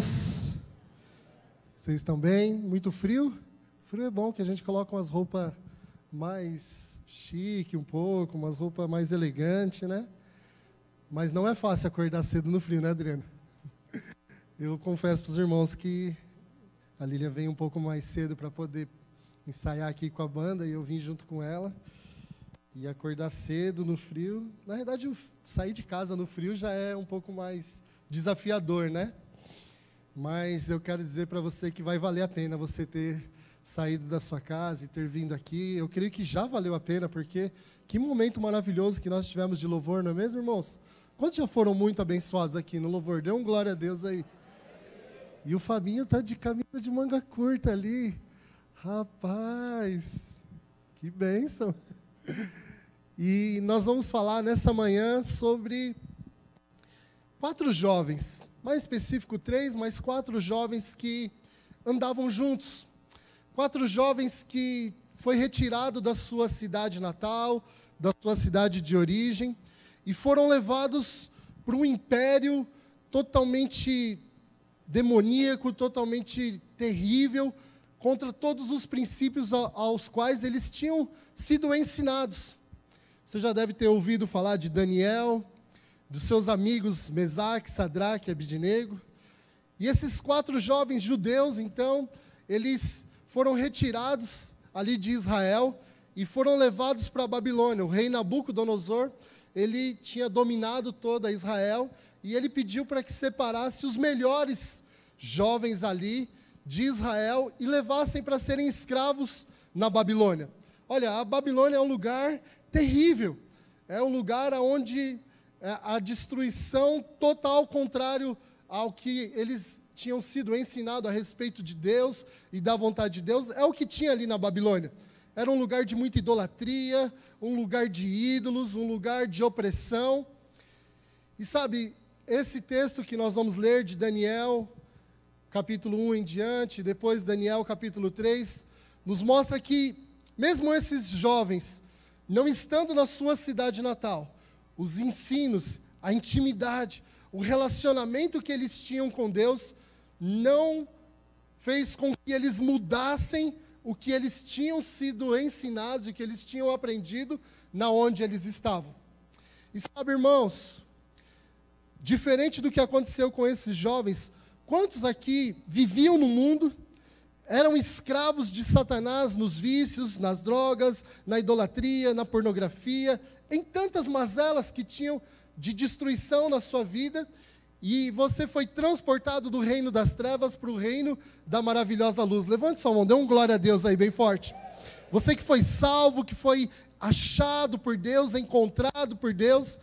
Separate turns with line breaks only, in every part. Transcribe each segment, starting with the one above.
irmãos? Vocês estão bem? Muito frio? Frio é bom que a gente coloca umas roupas mais chique um pouco, umas roupas mais elegantes, né? Mas não é fácil acordar cedo no frio, né, Adriano? Eu confesso para os irmãos que a Lília veio um pouco mais cedo para poder ensaiar aqui com a banda e eu vim junto com ela. E acordar cedo no frio. Na verdade, sair de casa no frio já é um pouco mais desafiador, né? Mas eu quero dizer para você que vai valer a pena você ter saído da sua casa e ter vindo aqui. Eu creio que já valeu a pena, porque que momento maravilhoso que nós tivemos de louvor, não é mesmo, irmãos? Quantos já foram muito abençoados aqui no louvor? Dê um glória a Deus aí. E o Fabinho tá de camisa de manga curta ali. Rapaz, que bênção. E nós vamos falar nessa manhã sobre quatro jovens, mais específico três, mas quatro jovens que andavam juntos. Quatro jovens que foi retirado da sua cidade natal, da sua cidade de origem, e foram levados para um império totalmente demoníaco, totalmente terrível, contra todos os princípios aos quais eles tinham sido ensinados. Você já deve ter ouvido falar de Daniel, dos seus amigos Mesaque, Sadraque e Abidinego. E esses quatro jovens judeus, então, eles foram retirados ali de Israel e foram levados para a Babilônia. O rei Nabucodonosor, ele tinha dominado toda Israel e ele pediu para que separasse os melhores jovens ali de Israel e levassem para serem escravos na Babilônia. Olha, a Babilônia é um lugar terrível. É um lugar onde a destruição total contrário ao que eles tinham sido ensinados a respeito de Deus e da vontade de Deus, é o que tinha ali na Babilônia. Era um lugar de muita idolatria, um lugar de ídolos, um lugar de opressão. E sabe, esse texto que nós vamos ler de Daniel, capítulo 1 em diante, depois Daniel, capítulo 3, nos mostra que, mesmo esses jovens, não estando na sua cidade natal, os ensinos, a intimidade, o relacionamento que eles tinham com Deus não fez com que eles mudassem o que eles tinham sido ensinados e o que eles tinham aprendido na onde eles estavam. E sabe, irmãos, diferente do que aconteceu com esses jovens, quantos aqui viviam no mundo, eram escravos de Satanás nos vícios, nas drogas, na idolatria, na pornografia, em tantas mazelas que tinham de destruição na sua vida, e você foi transportado do reino das trevas para o reino da maravilhosa luz. Levante sua mão, dê um glória a Deus aí bem forte. Você que foi salvo, que foi achado por Deus, encontrado por Deus.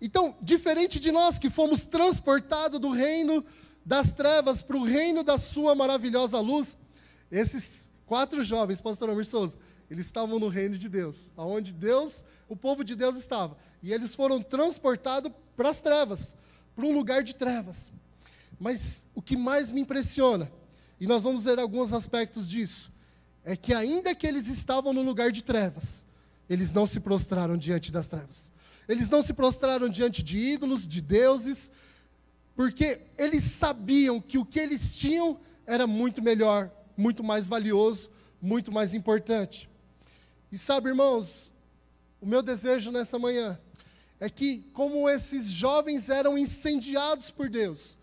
Então, diferente de nós que fomos transportados do reino das trevas para o reino da sua maravilhosa luz, esses quatro jovens, pastor Amir Souza, eles estavam no reino de Deus, aonde Deus, o povo de Deus estava. E eles foram transportados para as trevas, para um lugar de trevas. Mas o que mais me impressiona, e nós vamos ver alguns aspectos disso, é que ainda que eles estavam no lugar de trevas, eles não se prostraram diante das trevas. Eles não se prostraram diante de ídolos, de deuses, porque eles sabiam que o que eles tinham era muito melhor, muito mais valioso, muito mais importante. E sabe, irmãos, o meu desejo nessa manhã é que, como esses jovens eram incendiados por Deus,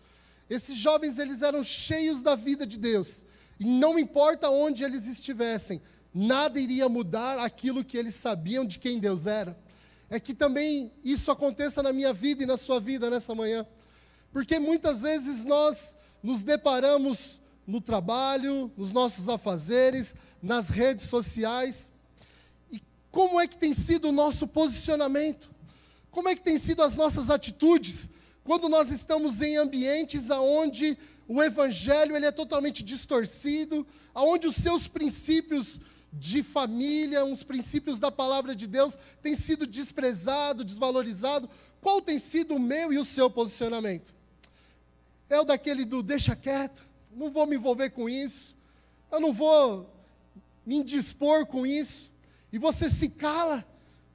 esses jovens eles eram cheios da vida de Deus, e não importa onde eles estivessem, nada iria mudar aquilo que eles sabiam de quem Deus era. É que também isso aconteça na minha vida e na sua vida nessa manhã. Porque muitas vezes nós nos deparamos no trabalho, nos nossos afazeres, nas redes sociais, como é que tem sido o nosso posicionamento? Como é que tem sido as nossas atitudes quando nós estamos em ambientes aonde o evangelho ele é totalmente distorcido, aonde os seus princípios de família, os princípios da palavra de Deus têm sido desprezado, desvalorizado? Qual tem sido o meu e o seu posicionamento? É o daquele do deixa quieto, não vou me envolver com isso, eu não vou me indispor com isso e você se cala.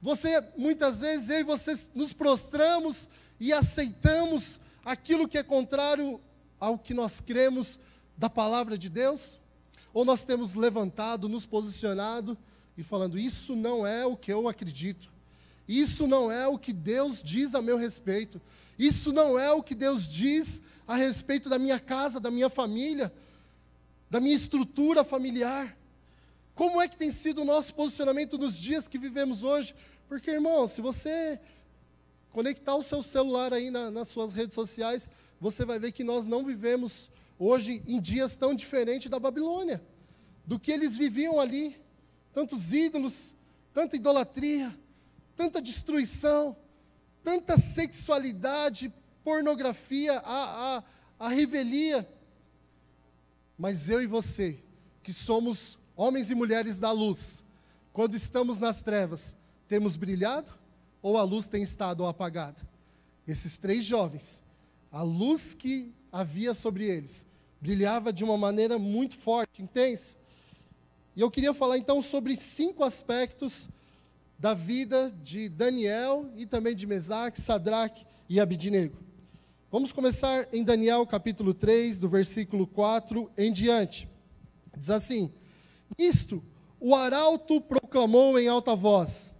Você, muitas vezes, eu e você nos prostramos e aceitamos aquilo que é contrário ao que nós cremos da palavra de Deus? Ou nós temos levantado, nos posicionado e falando: Isso não é o que eu acredito, isso não é o que Deus diz a meu respeito, isso não é o que Deus diz a respeito da minha casa, da minha família, da minha estrutura familiar. Como é que tem sido o nosso posicionamento nos dias que vivemos hoje? Porque, irmão, se você conectar o seu celular aí na, nas suas redes sociais, você vai ver que nós não vivemos hoje em dias tão diferentes da Babilônia, do que eles viviam ali. Tantos ídolos, tanta idolatria, tanta destruição, tanta sexualidade, pornografia, a, a, a revelia. Mas eu e você, que somos homens e mulheres da luz, quando estamos nas trevas, temos brilhado ou a luz tem estado apagada? Esses três jovens, a luz que havia sobre eles, brilhava de uma maneira muito forte, intensa. E eu queria falar então sobre cinco aspectos da vida de Daniel e também de Mesaque, Sadraque e Abidinego. Vamos começar em Daniel capítulo 3, do versículo 4 em diante. Diz assim: Isto o arauto proclamou em alta voz: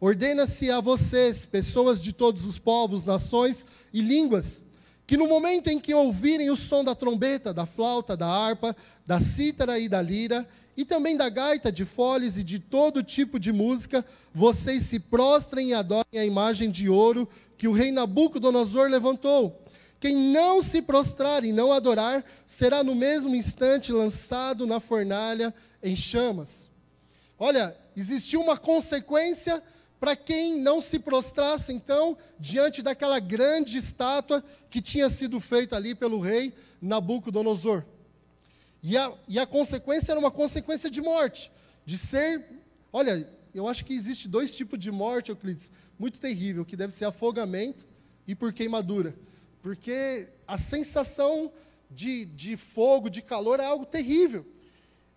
Ordena-se a vocês, pessoas de todos os povos, nações e línguas, que no momento em que ouvirem o som da trombeta, da flauta, da harpa, da cítara e da lira, e também da gaita, de foles e de todo tipo de música, vocês se prostrem e adorem a imagem de ouro que o rei Nabucodonosor levantou. Quem não se prostrar e não adorar, será no mesmo instante lançado na fornalha em chamas. Olha, existiu uma consequência para quem não se prostrasse, então, diante daquela grande estátua que tinha sido feita ali pelo rei Nabucodonosor. E a, e a consequência era uma consequência de morte, de ser. Olha, eu acho que existe dois tipos de morte, Euclides, muito terrível, que deve ser afogamento e por queimadura. Porque a sensação de, de fogo, de calor, é algo terrível.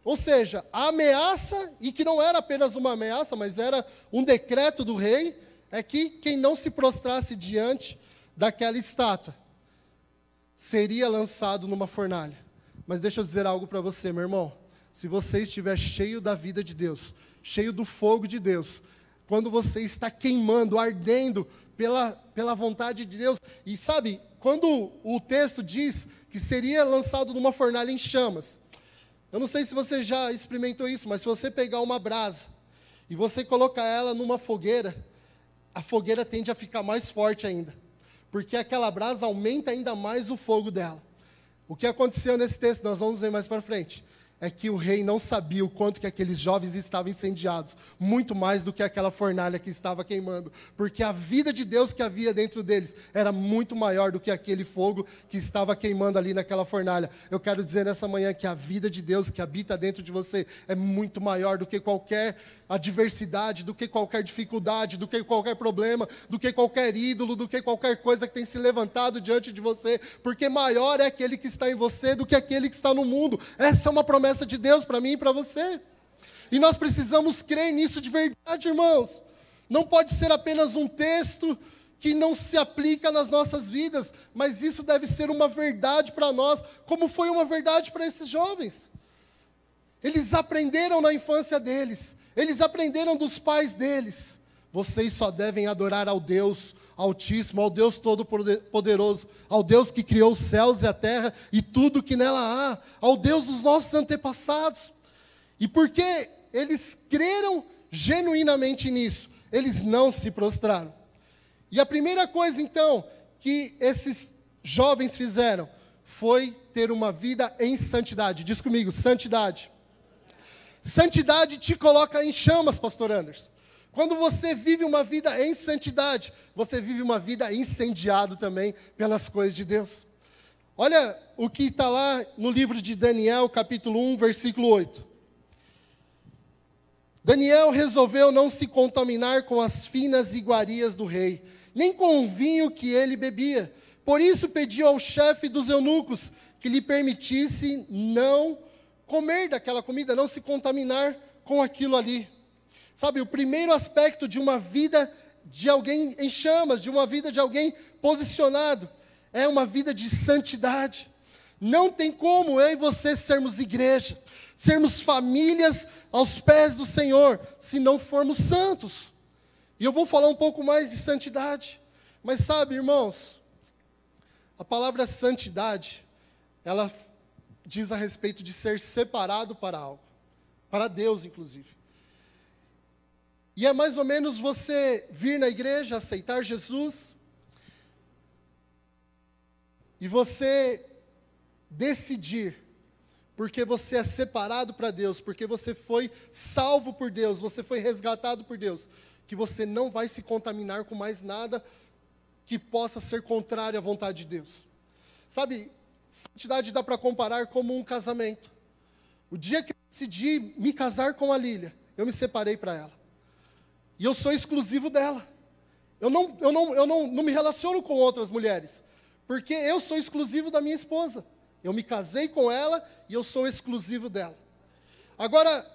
Ou seja, a ameaça, e que não era apenas uma ameaça, mas era um decreto do rei, é que quem não se prostrasse diante daquela estátua seria lançado numa fornalha. Mas deixa eu dizer algo para você, meu irmão. Se você estiver cheio da vida de Deus, cheio do fogo de Deus, quando você está queimando, ardendo pela, pela vontade de Deus, e sabe, quando o texto diz que seria lançado numa fornalha em chamas, eu não sei se você já experimentou isso, mas se você pegar uma brasa e você colocar ela numa fogueira, a fogueira tende a ficar mais forte ainda, porque aquela brasa aumenta ainda mais o fogo dela. O que aconteceu nesse texto, nós vamos ver mais para frente é que o rei não sabia o quanto que aqueles jovens estavam incendiados, muito mais do que aquela fornalha que estava queimando, porque a vida de Deus que havia dentro deles era muito maior do que aquele fogo que estava queimando ali naquela fornalha. Eu quero dizer nessa manhã que a vida de Deus que habita dentro de você é muito maior do que qualquer adversidade, do que qualquer dificuldade, do que qualquer problema, do que qualquer ídolo, do que qualquer coisa que tem se levantado diante de você, porque maior é aquele que está em você do que aquele que está no mundo. Essa é uma promessa de Deus para mim e para você. E nós precisamos crer nisso de verdade, irmãos. Não pode ser apenas um texto que não se aplica nas nossas vidas, mas isso deve ser uma verdade para nós, como foi uma verdade para esses jovens. Eles aprenderam na infância deles, eles aprenderam dos pais deles. Vocês só devem adorar ao Deus Altíssimo, ao Deus Todo-Poderoso, ao Deus que criou os céus e a terra e tudo que nela há, ao Deus dos nossos antepassados. E porque eles creram genuinamente nisso, eles não se prostraram. E a primeira coisa, então, que esses jovens fizeram foi ter uma vida em santidade. Diz comigo, santidade. Santidade te coloca em chamas, pastor Anderson. Quando você vive uma vida em santidade, você vive uma vida incendiado também pelas coisas de Deus. Olha o que está lá no livro de Daniel, capítulo 1, versículo 8. Daniel resolveu não se contaminar com as finas iguarias do rei, nem com o vinho que ele bebia. Por isso pediu ao chefe dos eunucos que lhe permitisse não comer daquela comida, não se contaminar com aquilo ali. Sabe, o primeiro aspecto de uma vida de alguém em chamas, de uma vida de alguém posicionado, é uma vida de santidade. Não tem como eu e você sermos igreja, sermos famílias aos pés do Senhor, se não formos santos. E eu vou falar um pouco mais de santidade. Mas sabe, irmãos, a palavra santidade, ela diz a respeito de ser separado para algo, para Deus, inclusive. E é mais ou menos você vir na igreja, aceitar Jesus, e você decidir, porque você é separado para Deus, porque você foi salvo por Deus, você foi resgatado por Deus, que você não vai se contaminar com mais nada que possa ser contrário à vontade de Deus. Sabe, santidade dá para comparar como um casamento. O dia que eu decidi me casar com a Lília, eu me separei para ela. E eu sou exclusivo dela. Eu não, eu, não, eu não, não me relaciono com outras mulheres, porque eu sou exclusivo da minha esposa. Eu me casei com ela e eu sou exclusivo dela. Agora,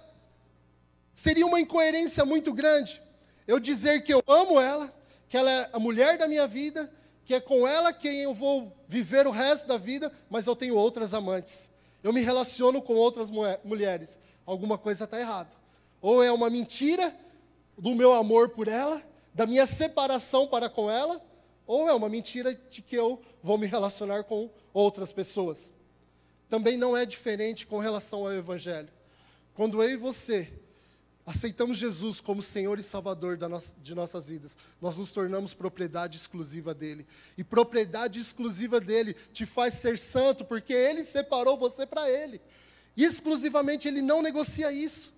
seria uma incoerência muito grande eu dizer que eu amo ela, que ela é a mulher da minha vida, que é com ela quem eu vou viver o resto da vida, mas eu tenho outras amantes. Eu me relaciono com outras mulheres. Alguma coisa está errada. Ou é uma mentira do meu amor por ela, da minha separação para com ela, ou é uma mentira de que eu vou me relacionar com outras pessoas. Também não é diferente com relação ao Evangelho. Quando eu e você aceitamos Jesus como Senhor e Salvador de nossas vidas, nós nos tornamos propriedade exclusiva dele. E propriedade exclusiva dele te faz ser santo, porque ele separou você para ele. E exclusivamente ele não negocia isso.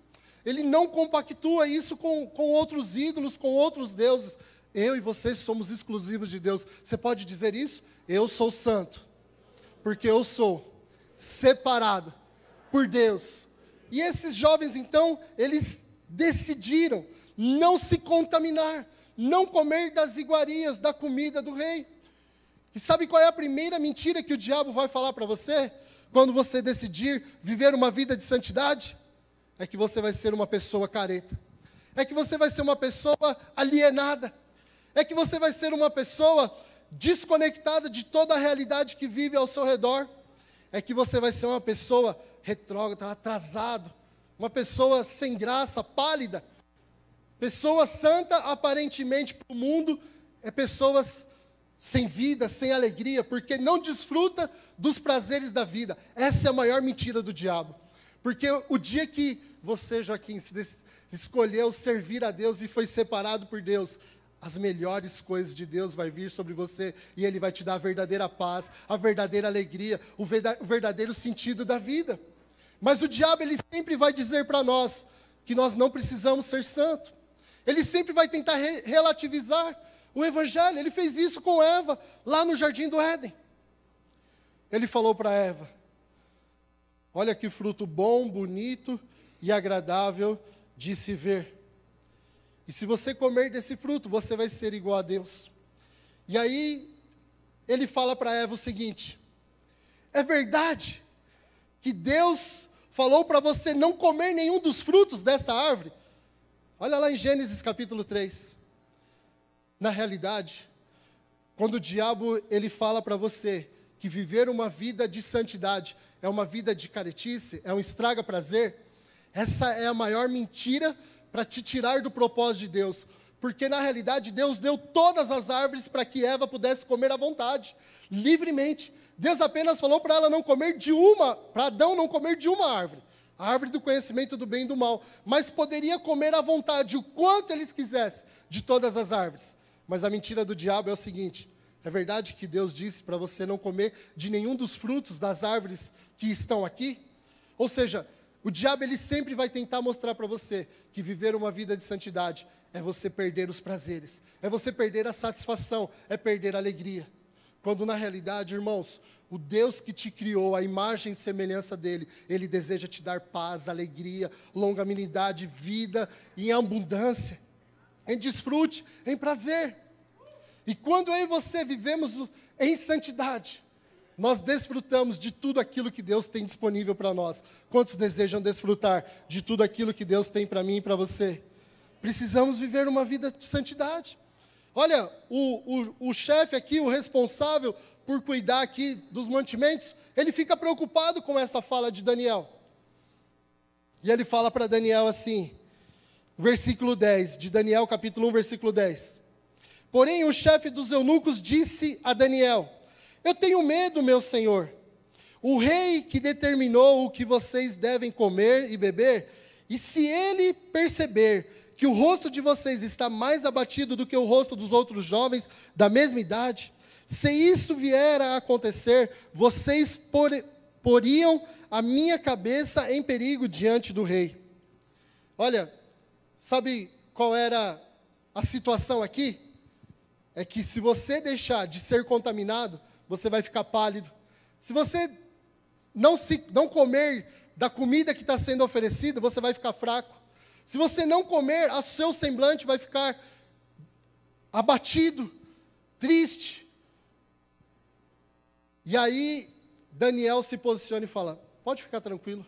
Ele não compactua isso com, com outros ídolos, com outros deuses. Eu e você somos exclusivos de Deus. Você pode dizer isso? Eu sou santo, porque eu sou separado por Deus. E esses jovens, então, eles decidiram não se contaminar, não comer das iguarias da comida do rei. E sabe qual é a primeira mentira que o diabo vai falar para você? Quando você decidir viver uma vida de santidade? É que você vai ser uma pessoa careta. É que você vai ser uma pessoa alienada. É que você vai ser uma pessoa desconectada de toda a realidade que vive ao seu redor. É que você vai ser uma pessoa retrógrada, atrasado, uma pessoa sem graça, pálida. Pessoa santa, aparentemente, para o mundo, é pessoas sem vida, sem alegria, porque não desfruta dos prazeres da vida. Essa é a maior mentira do diabo. Porque o dia que você, Joaquim, escolheu servir a Deus e foi separado por Deus, as melhores coisas de Deus vai vir sobre você e Ele vai te dar a verdadeira paz, a verdadeira alegria, o verdadeiro sentido da vida. Mas o diabo, ele sempre vai dizer para nós que nós não precisamos ser santos. Ele sempre vai tentar re relativizar o evangelho. Ele fez isso com Eva, lá no jardim do Éden. Ele falou para Eva: Olha que fruto bom, bonito e agradável de se ver. E se você comer desse fruto, você vai ser igual a Deus. E aí, ele fala para Eva o seguinte: É verdade que Deus falou para você não comer nenhum dos frutos dessa árvore. Olha lá em Gênesis capítulo 3. Na realidade, quando o diabo ele fala para você que viver uma vida de santidade é uma vida de caretice, é um estraga prazer, essa é a maior mentira para te tirar do propósito de Deus. Porque na realidade Deus deu todas as árvores para que Eva pudesse comer à vontade, livremente. Deus apenas falou para ela não comer de uma, para Adão não comer de uma árvore, a árvore do conhecimento do bem e do mal, mas poderia comer à vontade o quanto eles quisessem de todas as árvores. Mas a mentira do diabo é o seguinte: é verdade que Deus disse para você não comer de nenhum dos frutos das árvores que estão aqui? Ou seja, o diabo ele sempre vai tentar mostrar para você que viver uma vida de santidade é você perder os prazeres, é você perder a satisfação, é perder a alegria. Quando na realidade, irmãos, o Deus que te criou, a imagem e semelhança dele, ele deseja te dar paz, alegria, longanimidade, vida em abundância, em desfrute, em prazer. E quando eu e você vivemos em santidade, nós desfrutamos de tudo aquilo que Deus tem disponível para nós. Quantos desejam desfrutar de tudo aquilo que Deus tem para mim e para você? Precisamos viver uma vida de santidade. Olha, o, o, o chefe aqui, o responsável por cuidar aqui dos mantimentos, ele fica preocupado com essa fala de Daniel. E ele fala para Daniel assim, versículo 10, de Daniel capítulo 1, versículo 10. Porém, o chefe dos eunucos disse a Daniel: Eu tenho medo, meu senhor. O rei que determinou o que vocês devem comer e beber, e se ele perceber que o rosto de vocês está mais abatido do que o rosto dos outros jovens da mesma idade, se isso vier a acontecer, vocês por, poriam a minha cabeça em perigo diante do rei. Olha, sabe qual era a situação aqui? É que se você deixar de ser contaminado, você vai ficar pálido. Se você não, se, não comer da comida que está sendo oferecida, você vai ficar fraco. Se você não comer, o seu semblante vai ficar abatido, triste. E aí, Daniel se posiciona e fala: Pode ficar tranquilo.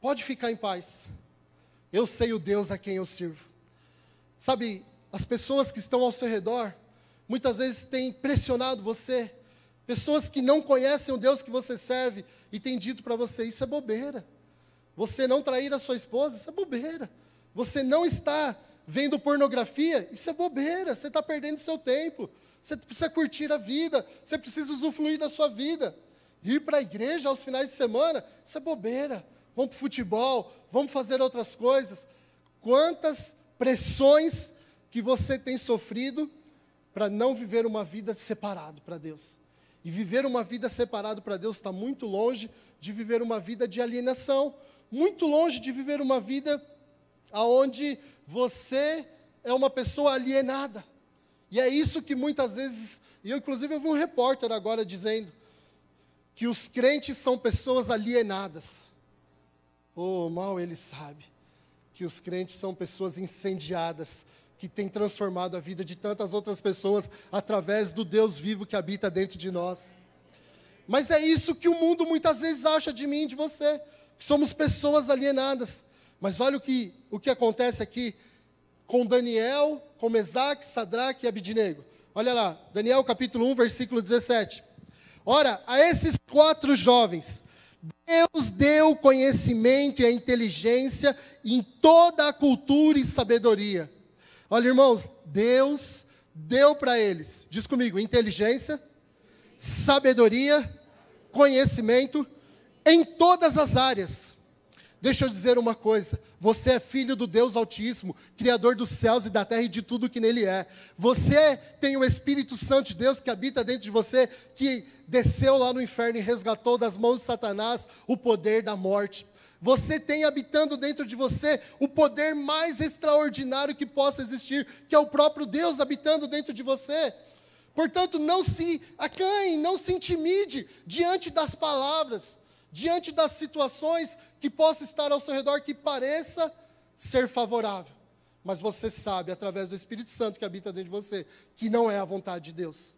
Pode ficar em paz. Eu sei o Deus a quem eu sirvo. Sabe, as pessoas que estão ao seu redor, muitas vezes têm pressionado você. Pessoas que não conhecem o Deus que você serve e têm dito para você: Isso é bobeira. Você não trair a sua esposa, isso é bobeira. Você não está vendo pornografia, isso é bobeira. Você está perdendo seu tempo. Você precisa curtir a vida. Você precisa usufruir da sua vida ir para a igreja aos finais de semana, isso é bobeira. Vamos para o futebol, vamos fazer outras coisas. Quantas pressões que você tem sofrido para não viver uma vida separado para Deus. E viver uma vida separado para Deus está muito longe de viver uma vida de alienação, muito longe de viver uma vida aonde você é uma pessoa alienada. E é isso que muitas vezes, e eu inclusive eu vi um repórter agora dizendo, que os crentes são pessoas alienadas. Oh, mal ele sabe que os crentes são pessoas incendiadas, que têm transformado a vida de tantas outras pessoas através do Deus vivo que habita dentro de nós. Mas é isso que o mundo muitas vezes acha de mim de você, que somos pessoas alienadas. Mas olha o que, o que acontece aqui com Daniel, com Mesaque, Sadraque e Abidinego. Olha lá, Daniel capítulo 1, versículo 17. Ora, a esses quatro jovens, Deus deu conhecimento e a inteligência em toda a cultura e sabedoria. Olha, irmãos, Deus deu para eles, diz comigo, inteligência, sabedoria, conhecimento em todas as áreas. Deixa eu dizer uma coisa: você é filho do Deus Altíssimo, Criador dos céus e da terra e de tudo que nele é. Você tem o Espírito Santo de Deus que habita dentro de você, que desceu lá no inferno e resgatou das mãos de Satanás o poder da morte. Você tem habitando dentro de você o poder mais extraordinário que possa existir, que é o próprio Deus habitando dentro de você. Portanto, não se acanhe, não se intimide diante das palavras diante das situações que possa estar ao seu redor que pareça ser favorável. Mas você sabe, através do Espírito Santo que habita dentro de você, que não é a vontade de Deus.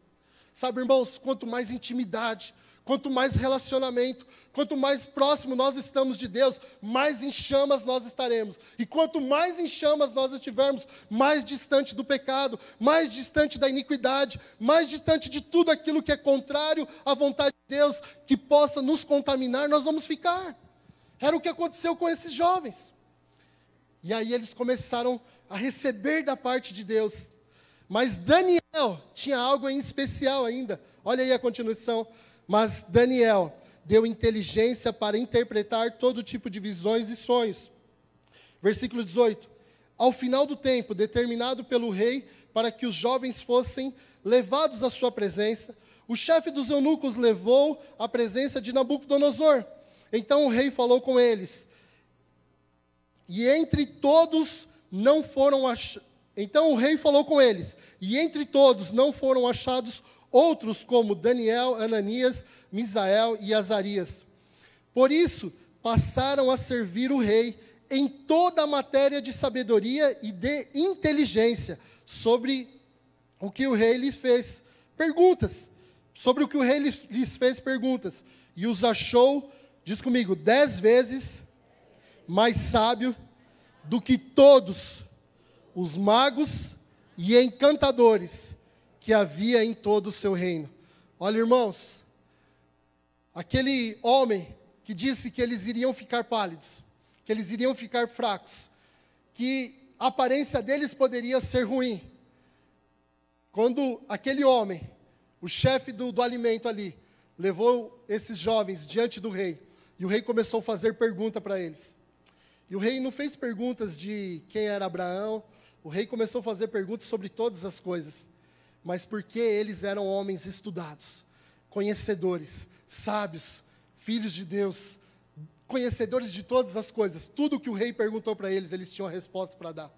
Sabe, irmãos, quanto mais intimidade, quanto mais relacionamento, quanto mais próximo nós estamos de Deus, mais em chamas nós estaremos. E quanto mais em chamas nós estivermos, mais distante do pecado, mais distante da iniquidade, mais distante de tudo aquilo que é contrário à vontade de Deus, que possa nos contaminar, nós vamos ficar. Era o que aconteceu com esses jovens. E aí eles começaram a receber da parte de Deus. Mas Daniel tinha algo em especial ainda. Olha aí a continuação. Mas Daniel deu inteligência para interpretar todo tipo de visões e sonhos. Versículo 18. Ao final do tempo, determinado pelo rei para que os jovens fossem levados à sua presença, o chefe dos eunucos levou à presença de Nabucodonosor. Então o rei falou com eles. E entre todos não foram ach... Então o rei falou com eles, e entre todos não foram achados outros como Daniel, Ananias, Misael e Azarias. Por isso, passaram a servir o rei em toda a matéria de sabedoria e de inteligência sobre o que o rei lhes fez perguntas. Sobre o que o rei lhes fez perguntas. E os achou, diz comigo, dez vezes mais sábio do que todos os magos e encantadores que havia em todo o seu reino. Olha, irmãos, aquele homem que disse que eles iriam ficar pálidos, que eles iriam ficar fracos, que a aparência deles poderia ser ruim. Quando aquele homem, o chefe do, do alimento ali, levou esses jovens diante do rei, e o rei começou a fazer pergunta para eles. E o rei não fez perguntas de quem era Abraão, o rei começou a fazer perguntas sobre todas as coisas, mas porque eles eram homens estudados, conhecedores, sábios, filhos de Deus, conhecedores de todas as coisas. Tudo que o rei perguntou para eles, eles tinham a resposta para dar.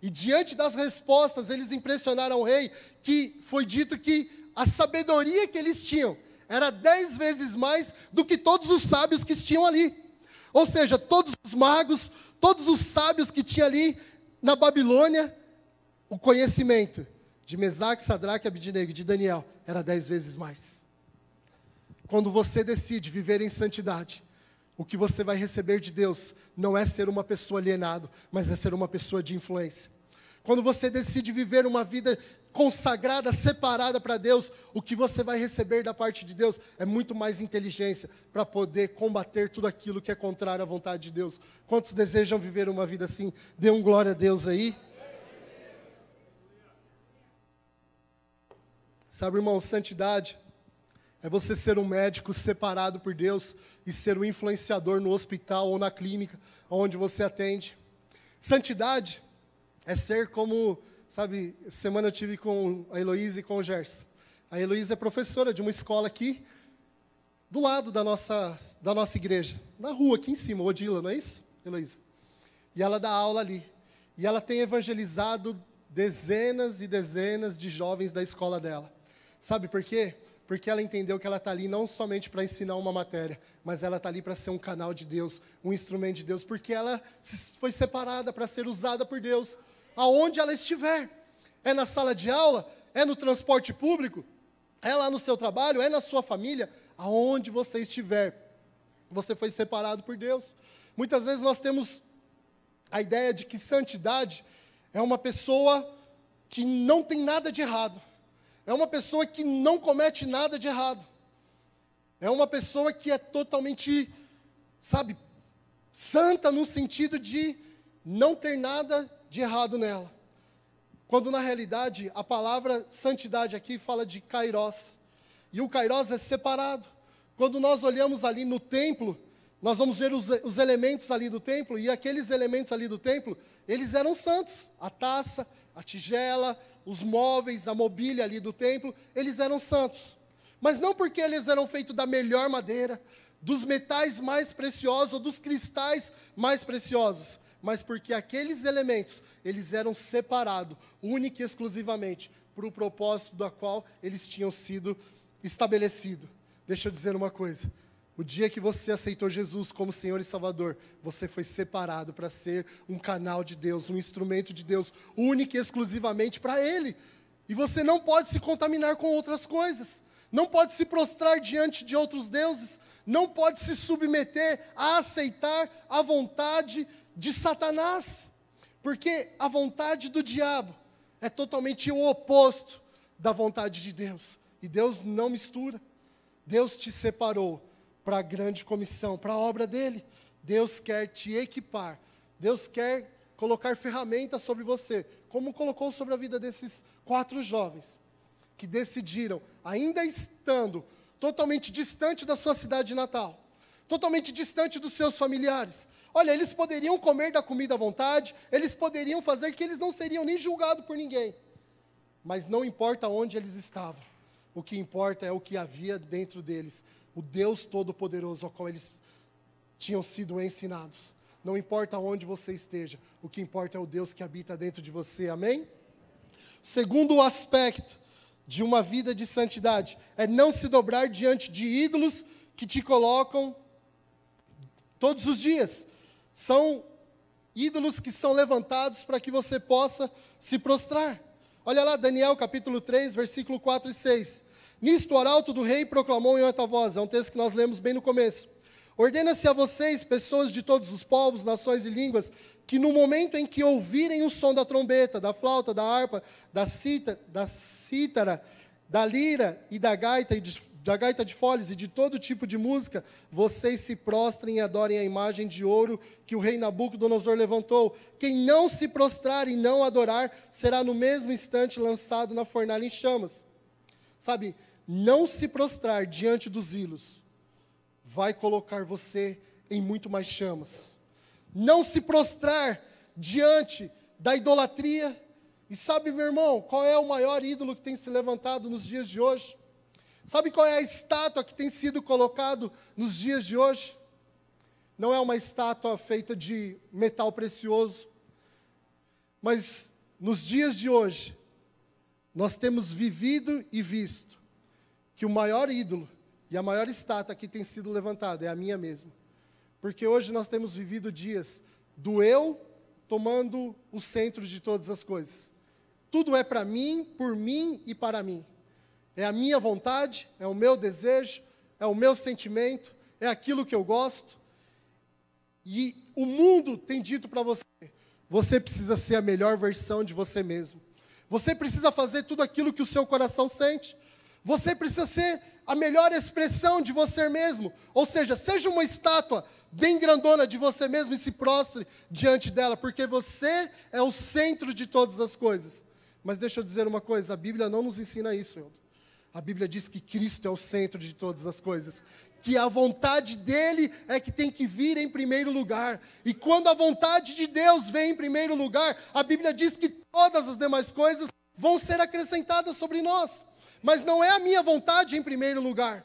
E diante das respostas, eles impressionaram o rei, que foi dito que a sabedoria que eles tinham era dez vezes mais do que todos os sábios que tinham ali. Ou seja, todos os magos, todos os sábios que tinha ali na Babilônia, o conhecimento de Mesaque, Sadraque, Abidnego e de Daniel era dez vezes mais. Quando você decide viver em santidade, o que você vai receber de Deus não é ser uma pessoa alienado, mas é ser uma pessoa de influência. Quando você decide viver uma vida consagrada, separada para Deus, o que você vai receber da parte de Deus é muito mais inteligência para poder combater tudo aquilo que é contrário à vontade de Deus. Quantos desejam viver uma vida assim? Dê um glória a Deus aí. Sabe, irmão, santidade é você ser um médico separado por Deus e ser um influenciador no hospital ou na clínica onde você atende. Santidade é ser como, sabe, semana eu tive com a Heloísa e com o Gerson. A Heloísa é professora de uma escola aqui, do lado da nossa, da nossa igreja, na rua aqui em cima, Odila, não é isso, Heloísa? E ela dá aula ali. E ela tem evangelizado dezenas e dezenas de jovens da escola dela. Sabe por quê? porque ela entendeu que ela está ali não somente para ensinar uma matéria, mas ela está ali para ser um canal de Deus, um instrumento de Deus, porque ela foi separada para ser usada por Deus, aonde ela estiver. É na sala de aula, é no transporte público, é lá no seu trabalho, é na sua família, aonde você estiver. Você foi separado por Deus. Muitas vezes nós temos a ideia de que santidade é uma pessoa que não tem nada de errado é uma pessoa que não comete nada de errado. É uma pessoa que é totalmente, sabe, santa no sentido de não ter nada de errado nela. Quando na realidade a palavra santidade aqui fala de kairós. E o kairós é separado. Quando nós olhamos ali no templo, nós vamos ver os, os, elementos ali do templo, e aqueles elementos ali do templo, eles eram santos. A taça, a tigela, os móveis, a mobília ali do templo, eles eram santos. Mas não porque eles eram feitos da melhor madeira, dos metais mais preciosos ou dos cristais mais preciosos, mas porque aqueles elementos, eles eram separados, única e exclusivamente, para o propósito da qual eles tinham sido estabelecidos. Deixa eu dizer uma coisa, o dia que você aceitou Jesus como Senhor e Salvador, você foi separado para ser um canal de Deus, um instrumento de Deus, único e exclusivamente para Ele. E você não pode se contaminar com outras coisas, não pode se prostrar diante de outros deuses, não pode se submeter a aceitar a vontade de Satanás, porque a vontade do diabo é totalmente o oposto da vontade de Deus, e Deus não mistura. Deus te separou para a grande comissão, para a obra dele. Deus quer te equipar. Deus quer colocar ferramentas sobre você, como colocou sobre a vida desses quatro jovens que decidiram, ainda estando totalmente distante da sua cidade natal, totalmente distante dos seus familiares. Olha, eles poderiam comer da comida à vontade, eles poderiam fazer que eles não seriam nem julgados por ninguém. Mas não importa onde eles estavam, o que importa é o que havia dentro deles o Deus Todo-Poderoso ao qual eles tinham sido ensinados. Não importa onde você esteja, o que importa é o Deus que habita dentro de você, amém? Segundo aspecto de uma vida de santidade é não se dobrar diante de ídolos que te colocam todos os dias. São ídolos que são levantados para que você possa se prostrar. Olha lá, Daniel capítulo 3, versículo 4 e 6. Nisto, o arauto do rei proclamou em alta voz, é um texto que nós lemos bem no começo. Ordena-se a vocês, pessoas de todos os povos, nações e línguas, que no momento em que ouvirem o som da trombeta, da flauta, da harpa, da, cita, da cítara, da lira e da gaita e da gaita de e de todo tipo de música, vocês se prostrem e adorem a imagem de ouro que o rei Nabucodonosor levantou. Quem não se prostrar e não adorar, será no mesmo instante lançado na fornalha em chamas. Sabe, não se prostrar diante dos ídolos vai colocar você em muito mais chamas. Não se prostrar diante da idolatria. E sabe, meu irmão, qual é o maior ídolo que tem se levantado nos dias de hoje? Sabe qual é a estátua que tem sido colocado nos dias de hoje? Não é uma estátua feita de metal precioso, mas nos dias de hoje, nós temos vivido e visto que o maior ídolo e a maior estátua que tem sido levantada é a minha mesma. Porque hoje nós temos vivido dias do eu tomando o centro de todas as coisas. Tudo é para mim, por mim e para mim. É a minha vontade, é o meu desejo, é o meu sentimento, é aquilo que eu gosto. E o mundo tem dito para você: você precisa ser a melhor versão de você mesmo. Você precisa fazer tudo aquilo que o seu coração sente. Você precisa ser a melhor expressão de você mesmo. Ou seja, seja uma estátua bem grandona de você mesmo e se prostre diante dela, porque você é o centro de todas as coisas. Mas deixa eu dizer uma coisa: a Bíblia não nos ensina isso, Hildo. A Bíblia diz que Cristo é o centro de todas as coisas, que a vontade dele é que tem que vir em primeiro lugar. E quando a vontade de Deus vem em primeiro lugar, a Bíblia diz que todas as demais coisas vão ser acrescentadas sobre nós. Mas não é a minha vontade em primeiro lugar.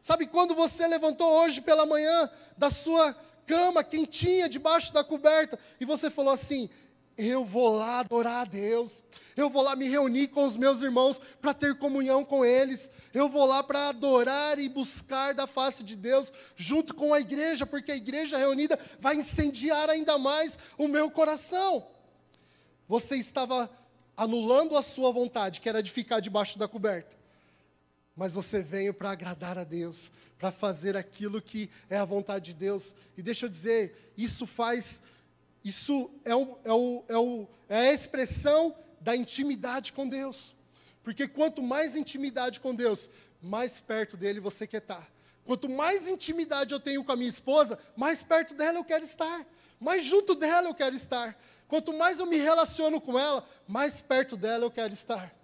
Sabe quando você levantou hoje pela manhã da sua cama quentinha debaixo da coberta e você falou assim: eu vou lá adorar a Deus, eu vou lá me reunir com os meus irmãos para ter comunhão com eles, eu vou lá para adorar e buscar da face de Deus junto com a igreja, porque a igreja reunida vai incendiar ainda mais o meu coração. Você estava anulando a sua vontade, que era de ficar debaixo da coberta, mas você veio para agradar a Deus, para fazer aquilo que é a vontade de Deus, e deixa eu dizer, isso faz isso é, o, é, o, é, o, é a expressão da intimidade com Deus. Porque quanto mais intimidade com Deus, mais perto dele você quer estar. Quanto mais intimidade eu tenho com a minha esposa, mais perto dela eu quero estar. Mais junto dela eu quero estar. Quanto mais eu me relaciono com ela, mais perto dela eu quero estar.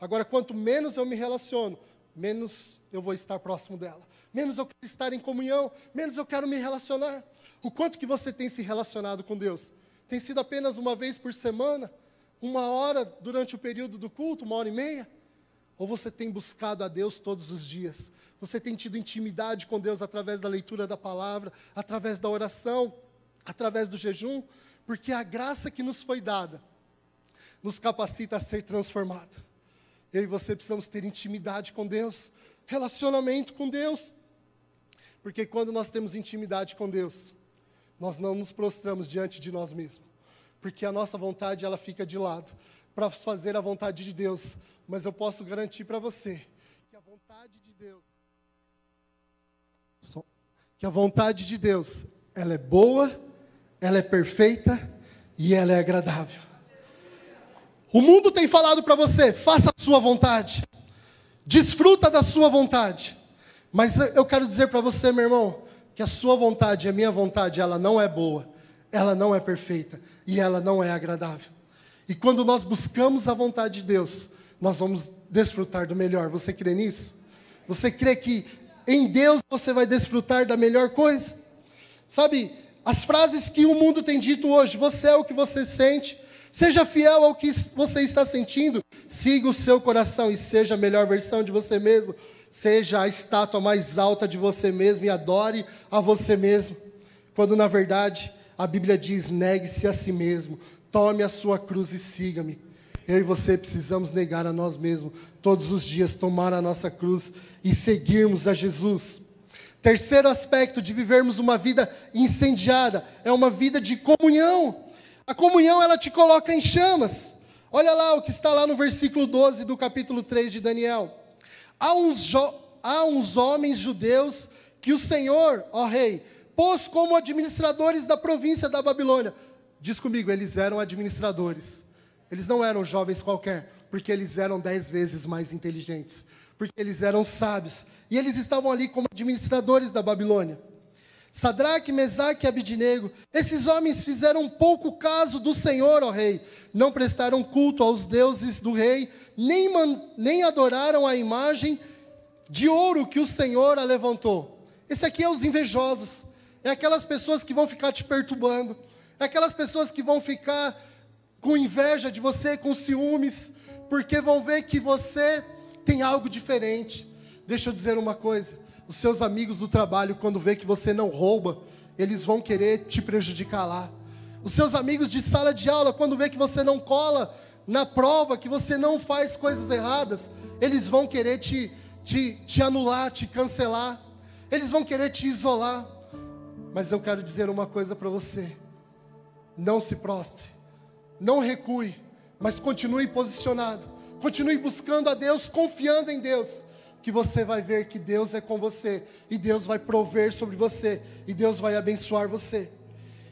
Agora, quanto menos eu me relaciono, menos eu vou estar próximo dela. Menos eu quero estar em comunhão, menos eu quero me relacionar. O quanto que você tem se relacionado com Deus? Tem sido apenas uma vez por semana? Uma hora durante o período do culto, uma hora e meia? Ou você tem buscado a Deus todos os dias? Você tem tido intimidade com Deus através da leitura da palavra, através da oração, através do jejum? Porque a graça que nos foi dada nos capacita a ser transformado. Eu e você precisamos ter intimidade com Deus, relacionamento com Deus. Porque quando nós temos intimidade com Deus, nós não nos prostramos diante de nós mesmos, porque a nossa vontade ela fica de lado para fazer a vontade de Deus. Mas eu posso garantir para você que a vontade de Deus, que a vontade de Deus, ela é boa, ela é perfeita e ela é agradável. O mundo tem falado para você, faça a sua vontade, desfruta da sua vontade. Mas eu quero dizer para você, meu irmão, que a sua vontade a minha vontade, ela não é boa, ela não é perfeita e ela não é agradável. E quando nós buscamos a vontade de Deus, nós vamos desfrutar do melhor. Você crê nisso? Você crê que em Deus você vai desfrutar da melhor coisa? Sabe, as frases que o mundo tem dito hoje, você é o que você sente, seja fiel ao que você está sentindo, siga o seu coração e seja a melhor versão de você mesmo seja a estátua mais alta de você mesmo e adore a você mesmo. Quando na verdade a Bíblia diz: negue-se a si mesmo, tome a sua cruz e siga-me. Eu e você precisamos negar a nós mesmos todos os dias, tomar a nossa cruz e seguirmos a Jesus. Terceiro aspecto de vivermos uma vida incendiada é uma vida de comunhão. A comunhão ela te coloca em chamas. Olha lá o que está lá no versículo 12 do capítulo 3 de Daniel. Há uns, há uns homens judeus que o Senhor, ó rei, pôs como administradores da província da Babilônia. Diz comigo, eles eram administradores. Eles não eram jovens qualquer, porque eles eram dez vezes mais inteligentes porque eles eram sábios. E eles estavam ali como administradores da Babilônia. Sadraque, Mesaque e Abidinego, esses homens fizeram pouco caso do Senhor, ó rei. Não prestaram culto aos deuses do rei, nem, nem adoraram a imagem de ouro que o Senhor a levantou. Esse aqui é os invejosos. É aquelas pessoas que vão ficar te perturbando. É aquelas pessoas que vão ficar com inveja de você, com ciúmes, porque vão ver que você tem algo diferente. Deixa eu dizer uma coisa: os seus amigos do trabalho, quando vê que você não rouba, eles vão querer te prejudicar lá. Os seus amigos de sala de aula, quando vê que você não cola na prova, que você não faz coisas erradas, eles vão querer te, te, te anular, te cancelar. Eles vão querer te isolar. Mas eu quero dizer uma coisa para você: não se prostre, não recue, mas continue posicionado, continue buscando a Deus, confiando em Deus, que você vai ver que Deus é com você, e Deus vai prover sobre você, e Deus vai abençoar você.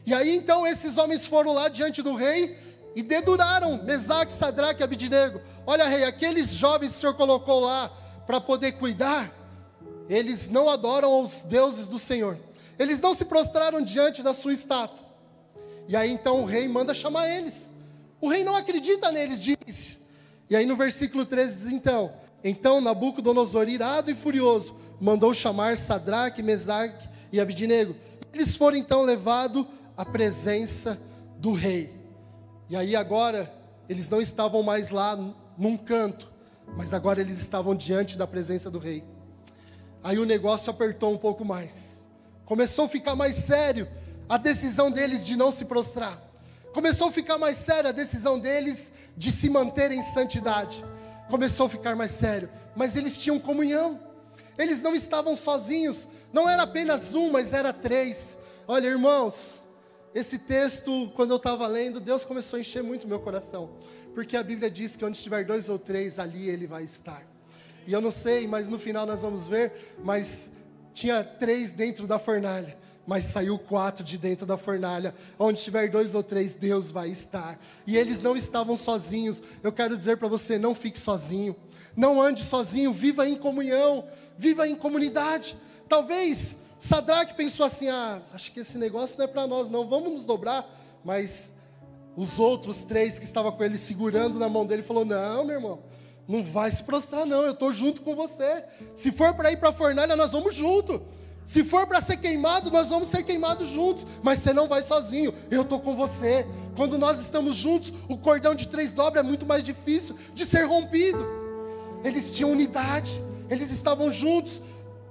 E aí então esses homens foram lá diante do rei e deduraram Mesaque, Sadraque e Abidinego. Olha, rei, aqueles jovens que o senhor colocou lá para poder cuidar, eles não adoram os deuses do Senhor. Eles não se prostraram diante da sua estátua. E aí então o rei manda chamar eles. O rei não acredita neles início. E aí no versículo 13 diz então: então Nabucodonosor, irado e furioso, mandou chamar Sadraque, Mesaque e Abidinego. Eles foram então levados à presença do rei. E aí agora eles não estavam mais lá num canto, mas agora eles estavam diante da presença do rei. Aí o negócio apertou um pouco mais. Começou a ficar mais sério a decisão deles de não se prostrar. Começou a ficar mais séria a decisão deles de se manter em santidade começou a ficar mais sério. Mas eles tinham comunhão. Eles não estavam sozinhos. Não era apenas um, mas era três. Olha, irmãos, esse texto, quando eu estava lendo, Deus começou a encher muito meu coração. Porque a Bíblia diz que onde estiver dois ou três, ali ele vai estar. E eu não sei, mas no final nós vamos ver, mas tinha três dentro da fornalha mas saiu quatro de dentro da fornalha. Onde tiver dois ou três, Deus vai estar. E eles não estavam sozinhos. Eu quero dizer para você: não fique sozinho. Não ande sozinho, viva em comunhão, viva em comunidade. Talvez Sadraque pensou assim: ah, acho que esse negócio não é para nós, não, vamos nos dobrar. Mas os outros três que estavam com ele segurando na mão dele, falou: não, meu irmão, não vai se prostrar, não, eu estou junto com você. Se for para ir para a fornalha, nós vamos junto. Se for para ser queimado, nós vamos ser queimados juntos, mas você não vai sozinho, eu estou com você. Quando nós estamos juntos, o cordão de três dobras é muito mais difícil de ser rompido. Eles tinham unidade, eles estavam juntos,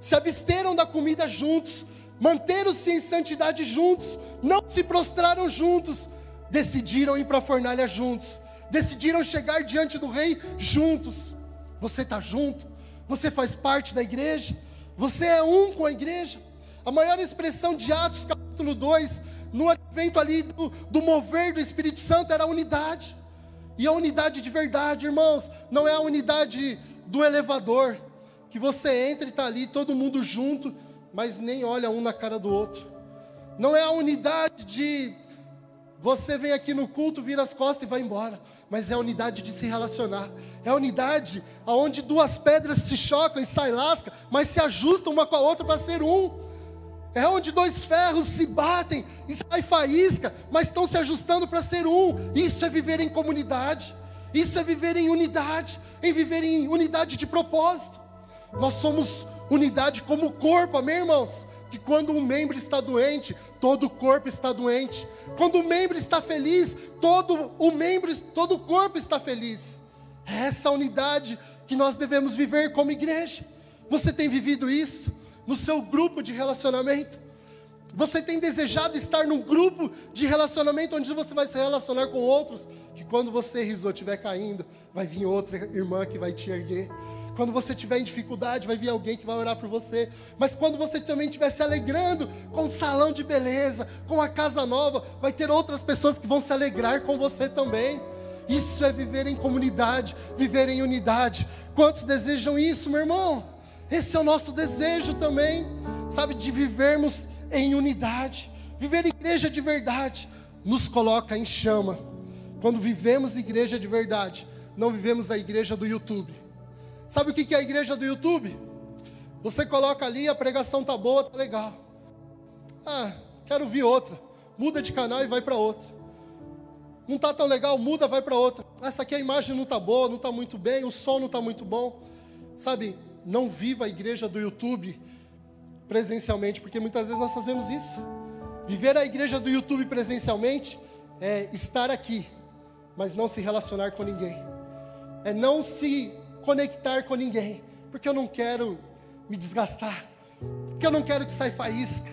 se absteram da comida juntos, manteram-se em santidade juntos, não se prostraram juntos, decidiram ir para a fornalha juntos, decidiram chegar diante do rei juntos. Você está junto? Você faz parte da igreja? Você é um com a igreja. A maior expressão de Atos, capítulo 2, no advento ali do, do mover do Espírito Santo, era a unidade. E a unidade de verdade, irmãos, não é a unidade do elevador, que você entra e está ali todo mundo junto, mas nem olha um na cara do outro. Não é a unidade de você vem aqui no culto, vira as costas e vai embora mas é a unidade de se relacionar. É a unidade onde duas pedras se chocam e saem lasca, mas se ajustam uma com a outra para ser um. É onde dois ferros se batem e sai faísca, mas estão se ajustando para ser um. Isso é viver em comunidade. Isso é viver em unidade, em viver em unidade de propósito. Nós somos unidade como corpo, amém, irmãos? Que quando um membro está doente, todo o corpo está doente. Quando o membro está feliz, todo o membro, todo o corpo está feliz. É essa unidade que nós devemos viver como igreja. Você tem vivido isso no seu grupo de relacionamento? Você tem desejado estar num grupo de relacionamento onde você vai se relacionar com outros, que quando você risou estiver caindo, vai vir outra irmã que vai te erguer. Quando você tiver em dificuldade, vai vir alguém que vai orar por você. Mas quando você também estiver se alegrando com o salão de beleza, com a casa nova, vai ter outras pessoas que vão se alegrar com você também. Isso é viver em comunidade, viver em unidade. Quantos desejam isso, meu irmão? Esse é o nosso desejo também, sabe, de vivermos em unidade. Viver igreja de verdade nos coloca em chama. Quando vivemos igreja de verdade, não vivemos a igreja do YouTube Sabe o que é a igreja do YouTube? Você coloca ali, a pregação tá boa, tá legal. Ah, quero ver outra. Muda de canal e vai para outra. Não tá tão legal, muda, vai para outra. Essa aqui a imagem não tá boa, não tá muito bem, o som não tá muito bom. Sabe, não viva a igreja do YouTube presencialmente, porque muitas vezes nós fazemos isso. Viver a igreja do YouTube presencialmente é estar aqui, mas não se relacionar com ninguém. É não se conectar com ninguém, porque eu não quero me desgastar, porque eu não quero que saia faísca,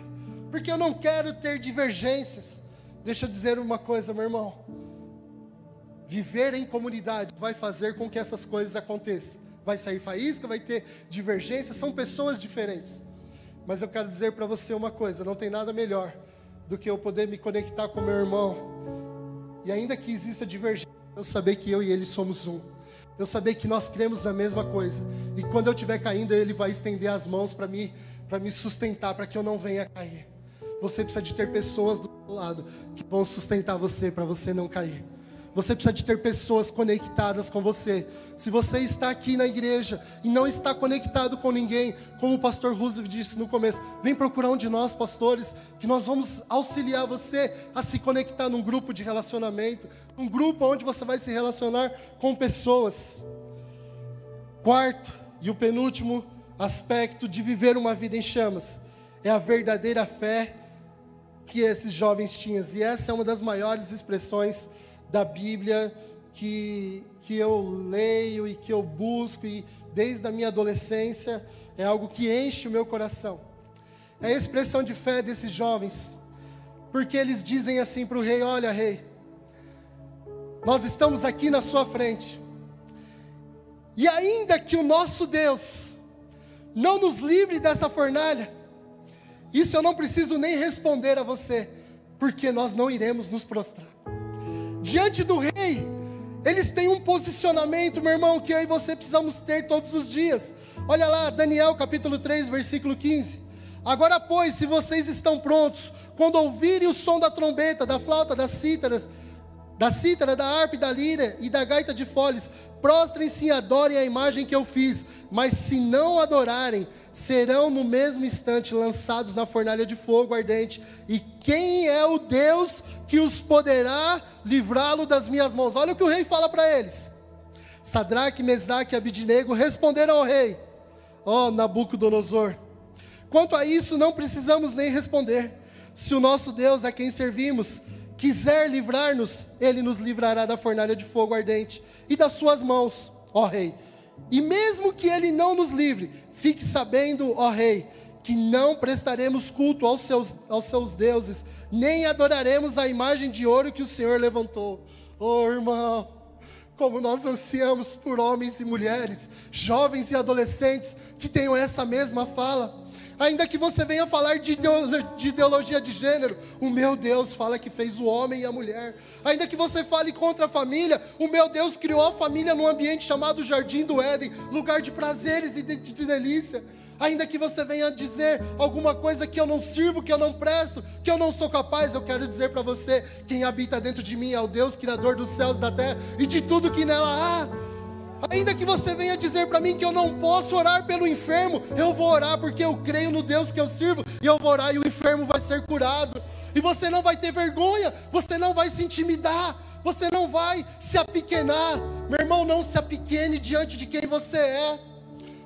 porque eu não quero ter divergências. Deixa eu dizer uma coisa, meu irmão. Viver em comunidade vai fazer com que essas coisas aconteçam. Vai sair faísca, vai ter divergências, são pessoas diferentes. Mas eu quero dizer para você uma coisa: não tem nada melhor do que eu poder me conectar com meu irmão. E ainda que exista divergência, eu saber que eu e ele somos um. Eu saber que nós cremos na mesma coisa. E quando eu estiver caindo, ele vai estender as mãos para mim, para me sustentar, para que eu não venha cair. Você precisa de ter pessoas do lado que vão sustentar você para você não cair. Você precisa de ter pessoas conectadas com você. Se você está aqui na igreja e não está conectado com ninguém, como o pastor Roosevelt disse no começo, vem procurar um de nós, pastores, que nós vamos auxiliar você a se conectar num grupo de relacionamento, um grupo onde você vai se relacionar com pessoas. Quarto e o penúltimo aspecto de viver uma vida em chamas é a verdadeira fé que esses jovens tinham. E essa é uma das maiores expressões da Bíblia que, que eu leio e que eu busco, e desde a minha adolescência, é algo que enche o meu coração. É a expressão de fé desses jovens, porque eles dizem assim para o rei: Olha, rei, nós estamos aqui na sua frente, e ainda que o nosso Deus não nos livre dessa fornalha, isso eu não preciso nem responder a você, porque nós não iremos nos prostrar diante do rei, eles têm um posicionamento, meu irmão, que eu e você precisamos ter todos os dias. Olha lá, Daniel capítulo 3, versículo 15. Agora, pois, se vocês estão prontos, quando ouvirem o som da trombeta, da flauta, das cítaras, da cítara, da harpa da lira e da gaita de foles, prostrem-se e adorem a imagem que eu fiz, mas se não adorarem, serão no mesmo instante lançados na fornalha de fogo ardente. E quem é o Deus que os poderá livrá-lo das minhas mãos? Olha o que o rei fala para eles. Sadraque, Mesaque e Abidinego responderam ao rei: Ó oh, Nabucodonosor, quanto a isso não precisamos nem responder. Se o nosso Deus a quem servimos quiser livrar-nos, ele nos livrará da fornalha de fogo ardente e das suas mãos, ó rei. E mesmo que ele não nos livre, fique sabendo, ó rei, que não prestaremos culto aos seus, aos seus deuses, nem adoraremos a imagem de ouro que o Senhor levantou. Oh, irmão, como nós ansiamos por homens e mulheres, jovens e adolescentes que tenham essa mesma fala. Ainda que você venha falar de ideologia de gênero, o meu Deus fala que fez o homem e a mulher. Ainda que você fale contra a família, o meu Deus criou a família num ambiente chamado Jardim do Éden, lugar de prazeres e de, de delícia. Ainda que você venha dizer alguma coisa que eu não sirvo, que eu não presto, que eu não sou capaz, eu quero dizer para você: quem habita dentro de mim é o Deus, Criador dos céus da terra e de tudo que nela há. Ainda que você venha dizer para mim que eu não posso orar pelo enfermo, eu vou orar porque eu creio no Deus que eu sirvo, e eu vou orar e o enfermo vai ser curado. E você não vai ter vergonha, você não vai se intimidar, você não vai se apequenar. Meu irmão, não se apequene diante de quem você é.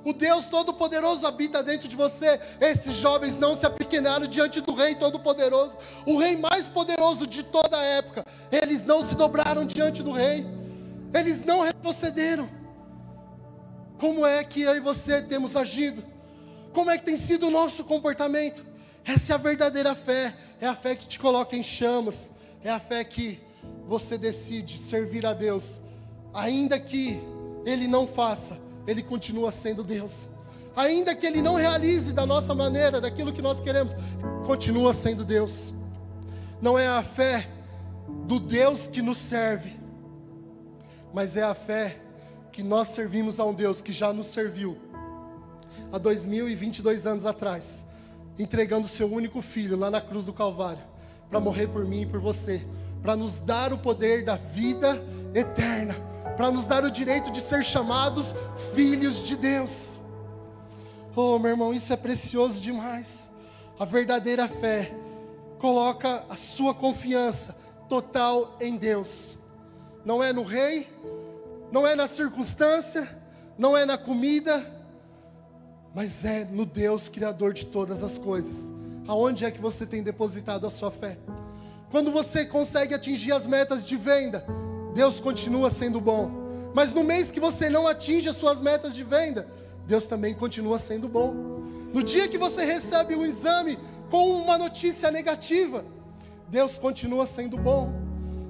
O Deus Todo-Poderoso habita dentro de você. Esses jovens não se apequenaram diante do Rei Todo-Poderoso, o Rei mais poderoso de toda a época. Eles não se dobraram diante do Rei, eles não retrocederam. Como é que eu e você temos agido? Como é que tem sido o nosso comportamento? Essa é a verdadeira fé, é a fé que te coloca em chamas, é a fé que você decide servir a Deus, ainda que Ele não faça, Ele continua sendo Deus, ainda que Ele não realize da nossa maneira, daquilo que nós queremos, continua sendo Deus. Não é a fé do Deus que nos serve, mas é a fé que nós servimos a um Deus que já nos serviu há 2022 anos atrás, entregando o seu único filho lá na cruz do Calvário, para morrer por mim e por você, para nos dar o poder da vida eterna, para nos dar o direito de ser chamados filhos de Deus. Oh, meu irmão, isso é precioso demais. A verdadeira fé coloca a sua confiança total em Deus. Não é no rei, não é na circunstância, não é na comida, mas é no Deus criador de todas as coisas. Aonde é que você tem depositado a sua fé? Quando você consegue atingir as metas de venda, Deus continua sendo bom. Mas no mês que você não atinge as suas metas de venda, Deus também continua sendo bom. No dia que você recebe um exame com uma notícia negativa, Deus continua sendo bom.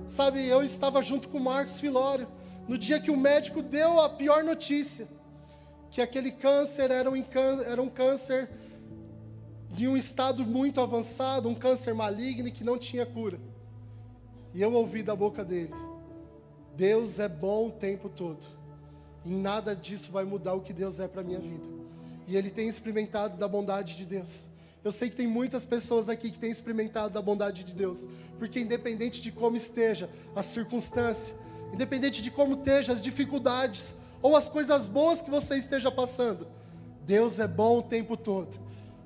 Sabe, eu estava junto com Marcos Filório, no dia que o médico deu a pior notícia, que aquele câncer era um, era um câncer de um estado muito avançado, um câncer maligno que não tinha cura. E eu ouvi da boca dele: Deus é bom o tempo todo. E nada disso vai mudar o que Deus é para minha vida. E ele tem experimentado da bondade de Deus. Eu sei que tem muitas pessoas aqui que têm experimentado da bondade de Deus, porque independente de como esteja a circunstância, independente de como esteja as dificuldades ou as coisas boas que você esteja passando, Deus é bom o tempo todo.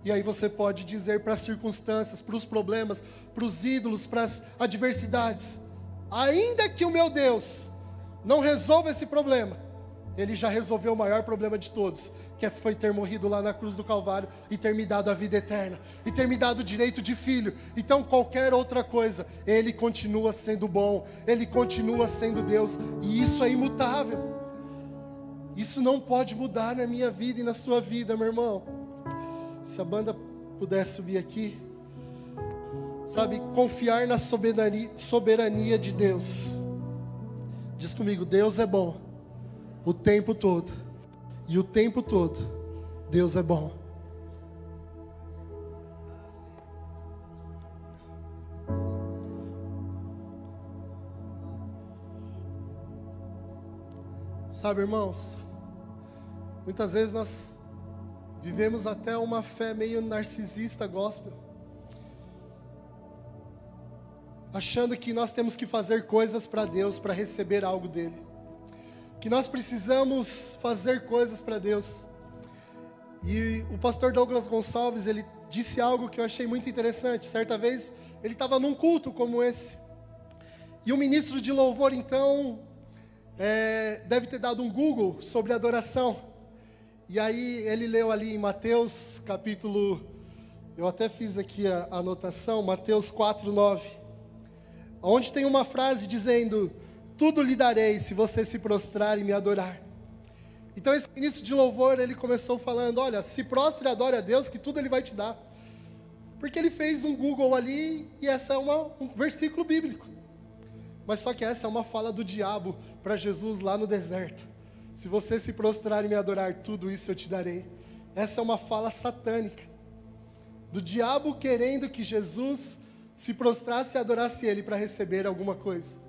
E aí você pode dizer para as circunstâncias, para os problemas, para os ídolos, para as adversidades: ainda que o meu Deus não resolva esse problema, ele já resolveu o maior problema de todos, que foi ter morrido lá na cruz do Calvário e ter me dado a vida eterna, e ter me dado o direito de filho. Então, qualquer outra coisa, Ele continua sendo bom, Ele continua sendo Deus, e isso é imutável. Isso não pode mudar na minha vida e na sua vida, meu irmão. Se a banda puder subir aqui. Sabe, confiar na soberania, soberania de Deus. Diz comigo, Deus é bom o tempo todo. E o tempo todo, Deus é bom. Sabe, irmãos, muitas vezes nós Vivemos até uma fé meio narcisista gospel. Achando que nós temos que fazer coisas para Deus para receber algo dele. Que nós precisamos fazer coisas para Deus. E o pastor Douglas Gonçalves, ele disse algo que eu achei muito interessante. Certa vez, ele estava num culto como esse. E o ministro de louvor, então, é, deve ter dado um Google sobre adoração. E aí ele leu ali em Mateus capítulo, eu até fiz aqui a, a anotação, Mateus 4, 9, onde tem uma frase dizendo: Tudo lhe darei se você se prostrar e me adorar. Então esse início de louvor ele começou falando: Olha, se prostre e adore a Deus, que tudo ele vai te dar. Porque ele fez um Google ali e essa é uma, um versículo bíblico. Mas só que essa é uma fala do diabo para Jesus lá no deserto. Se você se prostrar e me adorar, tudo isso eu te darei. Essa é uma fala satânica. Do diabo querendo que Jesus se prostrasse e adorasse ele para receber alguma coisa.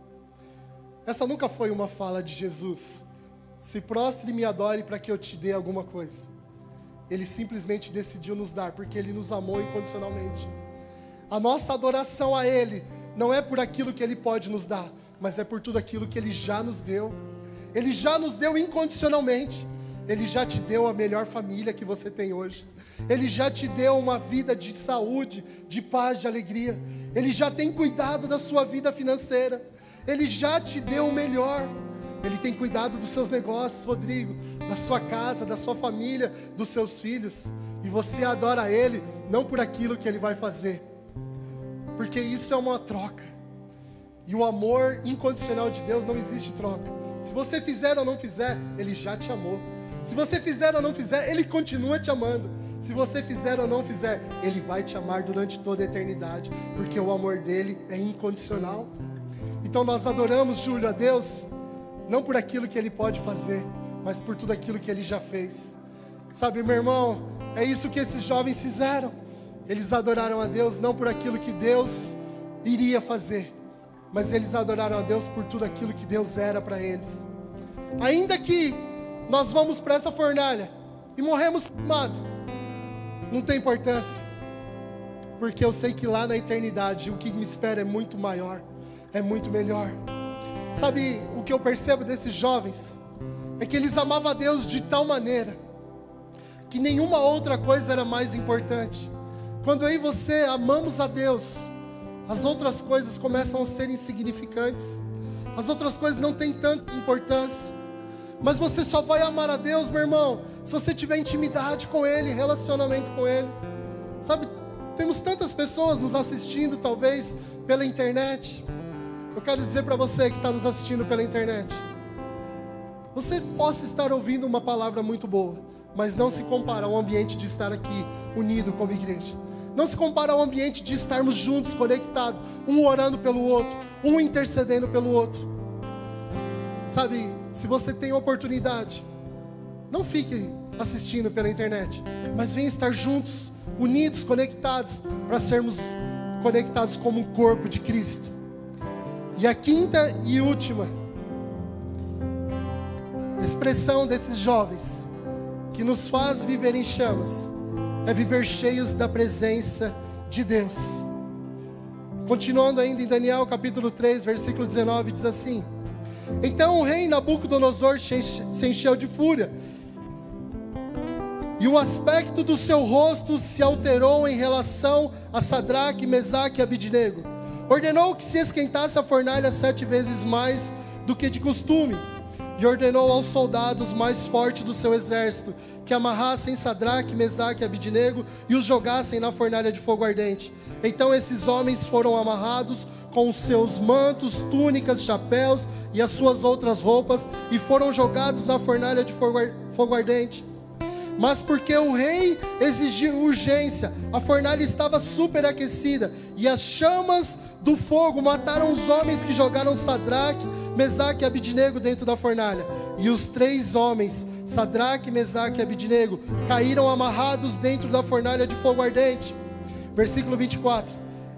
Essa nunca foi uma fala de Jesus. Se prostre e me adore para que eu te dê alguma coisa. Ele simplesmente decidiu nos dar, porque ele nos amou incondicionalmente. A nossa adoração a Ele não é por aquilo que Ele pode nos dar, mas é por tudo aquilo que Ele já nos deu. Ele já nos deu incondicionalmente. Ele já te deu a melhor família que você tem hoje. Ele já te deu uma vida de saúde, de paz, de alegria. Ele já tem cuidado da sua vida financeira. Ele já te deu o melhor. Ele tem cuidado dos seus negócios, Rodrigo, da sua casa, da sua família, dos seus filhos. E você adora Ele não por aquilo que Ele vai fazer, porque isso é uma troca. E o amor incondicional de Deus não existe troca. Se você fizer ou não fizer, Ele já te amou. Se você fizer ou não fizer, Ele continua te amando. Se você fizer ou não fizer, Ele vai te amar durante toda a eternidade, porque o amor dele é incondicional. Então nós adoramos, Júlio, a Deus, não por aquilo que Ele pode fazer, mas por tudo aquilo que Ele já fez. Sabe, meu irmão, é isso que esses jovens fizeram. Eles adoraram a Deus não por aquilo que Deus iria fazer, mas eles adoraram a Deus por tudo aquilo que Deus era para eles. Ainda que nós vamos para essa fornalha e morremos queimados, não tem importância, porque eu sei que lá na eternidade o que me espera é muito maior, é muito melhor. Sabe o que eu percebo desses jovens? É que eles amavam a Deus de tal maneira que nenhuma outra coisa era mais importante. Quando eu e você amamos a Deus, as outras coisas começam a ser insignificantes. As outras coisas não têm tanta importância. Mas você só vai amar a Deus, meu irmão, se você tiver intimidade com Ele, relacionamento com Ele. Sabe, temos tantas pessoas nos assistindo, talvez pela internet. Eu quero dizer para você que está nos assistindo pela internet: você possa estar ouvindo uma palavra muito boa, mas não se compara ao ambiente de estar aqui unido como igreja. Não se compara ao ambiente de estarmos juntos, conectados, um orando pelo outro, um intercedendo pelo outro. Sabe, se você tem oportunidade, não fique assistindo pela internet, mas venha estar juntos, unidos, conectados, para sermos conectados como um corpo de Cristo. E a quinta e última expressão desses jovens que nos faz viver em chamas é viver cheios da presença de Deus. Continuando ainda em Daniel capítulo 3, versículo 19, diz assim: Então o rei Nabucodonosor se encheu de fúria, e o aspecto do seu rosto se alterou em relação a Sadraque, Mesaque e Abidnego. Ordenou que se esquentasse a fornalha sete vezes mais do que de costume e ordenou aos soldados mais fortes do seu exército que amarrassem Sadraque, Mesaque e Abidnego e os jogassem na fornalha de fogo ardente. Então esses homens foram amarrados com os seus mantos, túnicas, chapéus e as suas outras roupas e foram jogados na fornalha de fogo ardente mas porque o rei exigiu urgência, a fornalha estava superaquecida, e as chamas do fogo mataram os homens que jogaram Sadraque, Mesaque e Abidnego dentro da fornalha. E os três homens, Sadraque, Mesaque e Abidnego, caíram amarrados dentro da fornalha de fogo ardente. Versículo 24.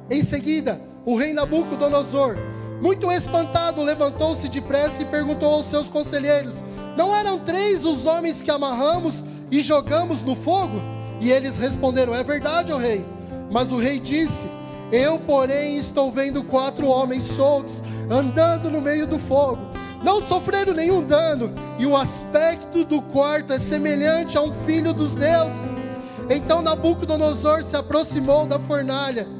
Em seguida, o rei Nabucodonosor, muito espantado, levantou-se depressa e perguntou aos seus conselheiros: Não eram três os homens que amarramos e jogamos no fogo? E eles responderam: É verdade, ó rei. Mas o rei disse: Eu, porém, estou vendo quatro homens soltos andando no meio do fogo. Não sofreram nenhum dano, e o aspecto do quarto é semelhante a um filho dos deuses. Então Nabucodonosor se aproximou da fornalha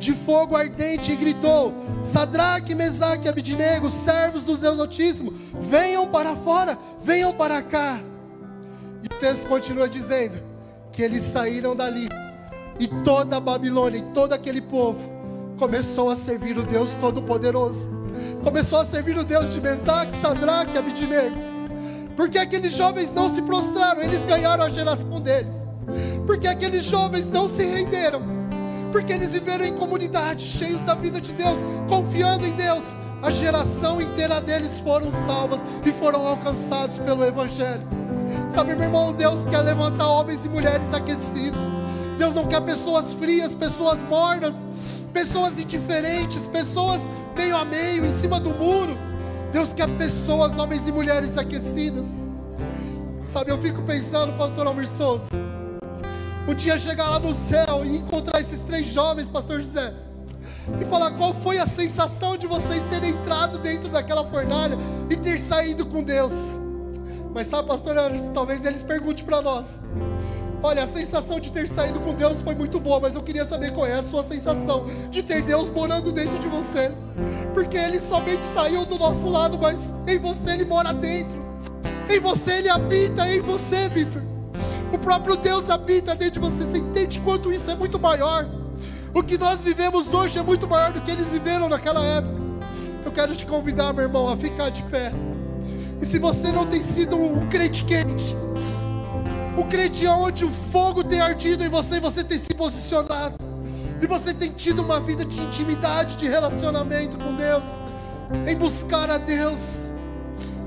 de fogo ardente e gritou: Sadraque, Mesaque e Abidnego, servos do Deus Altíssimo, venham para fora, venham para cá. E o texto continua dizendo que eles saíram dali e toda a Babilônia e todo aquele povo começou a servir o Deus Todo-Poderoso. Começou a servir o Deus de Mesaque, Sadraque e Abidnego. Porque aqueles jovens não se prostraram, eles ganharam a geração deles. Porque aqueles jovens não se renderam. Porque eles viveram em comunidade, cheios da vida de Deus, confiando em Deus. A geração inteira deles foram salvas e foram alcançados pelo Evangelho. Sabe, meu irmão, Deus quer levantar homens e mulheres aquecidos. Deus não quer pessoas frias, pessoas mornas, pessoas indiferentes, pessoas meio a meio, em cima do muro. Deus quer pessoas, homens e mulheres aquecidas. Sabe, eu fico pensando, pastor Almir Souza, um dia chegar lá no céu e encontrar esses três jovens, pastor José, e falar qual foi a sensação de vocês terem entrado dentro daquela fornalha e ter saído com Deus. Mas sabe, pastor Anderson, talvez eles perguntem para nós. Olha, a sensação de ter saído com Deus foi muito boa, mas eu queria saber qual é a sua sensação de ter Deus morando dentro de você. Porque Ele somente saiu do nosso lado, mas em você Ele mora dentro. Em você Ele habita, em você, Victor. O próprio Deus habita dentro de você. Você entende quanto isso é muito maior? O que nós vivemos hoje é muito maior do que eles viveram naquela época. Eu quero te convidar, meu irmão, a ficar de pé. E se você não tem sido um crente quente, um crente onde o fogo tem ardido em você e você tem se posicionado, e você tem tido uma vida de intimidade, de relacionamento com Deus, em buscar a Deus,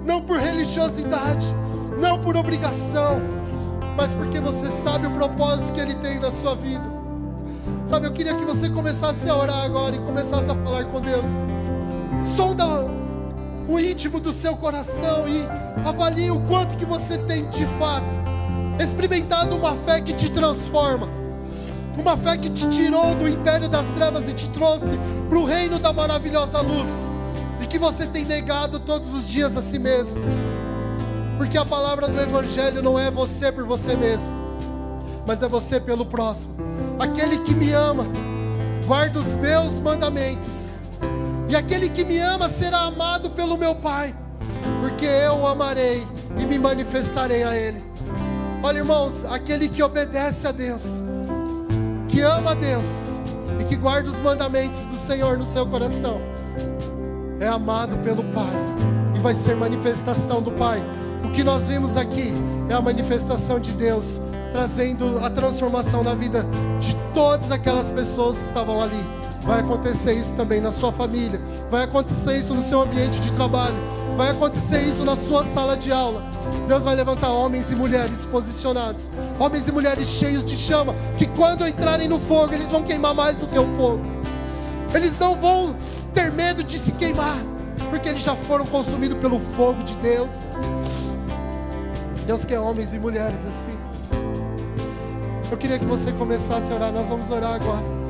não por religiosidade, não por obrigação, mas porque você sabe o propósito que Ele tem na sua vida. Sabe, eu queria que você começasse a orar agora e começasse a falar com Deus. Sonda o íntimo do seu coração e avalie o quanto que você tem de fato experimentado uma fé que te transforma. Uma fé que te tirou do império das trevas e te trouxe para o reino da maravilhosa luz. E que você tem negado todos os dias a si mesmo. Porque a palavra do Evangelho não é você por você mesmo, mas é você pelo próximo. Aquele que me ama, guarda os meus mandamentos. E aquele que me ama será amado pelo meu Pai, porque eu o amarei e me manifestarei a Ele. Olha, irmãos, aquele que obedece a Deus, que ama a Deus e que guarda os mandamentos do Senhor no seu coração, é amado pelo Pai e vai ser manifestação do Pai. O que nós vimos aqui é a manifestação de Deus trazendo a transformação na vida de todas aquelas pessoas que estavam ali. Vai acontecer isso também na sua família, vai acontecer isso no seu ambiente de trabalho, vai acontecer isso na sua sala de aula. Deus vai levantar homens e mulheres posicionados, homens e mulheres cheios de chama, que quando entrarem no fogo, eles vão queimar mais do que o fogo. Eles não vão ter medo de se queimar, porque eles já foram consumidos pelo fogo de Deus. Deus quer homens e mulheres assim. Eu queria que você começasse a orar, nós vamos orar agora.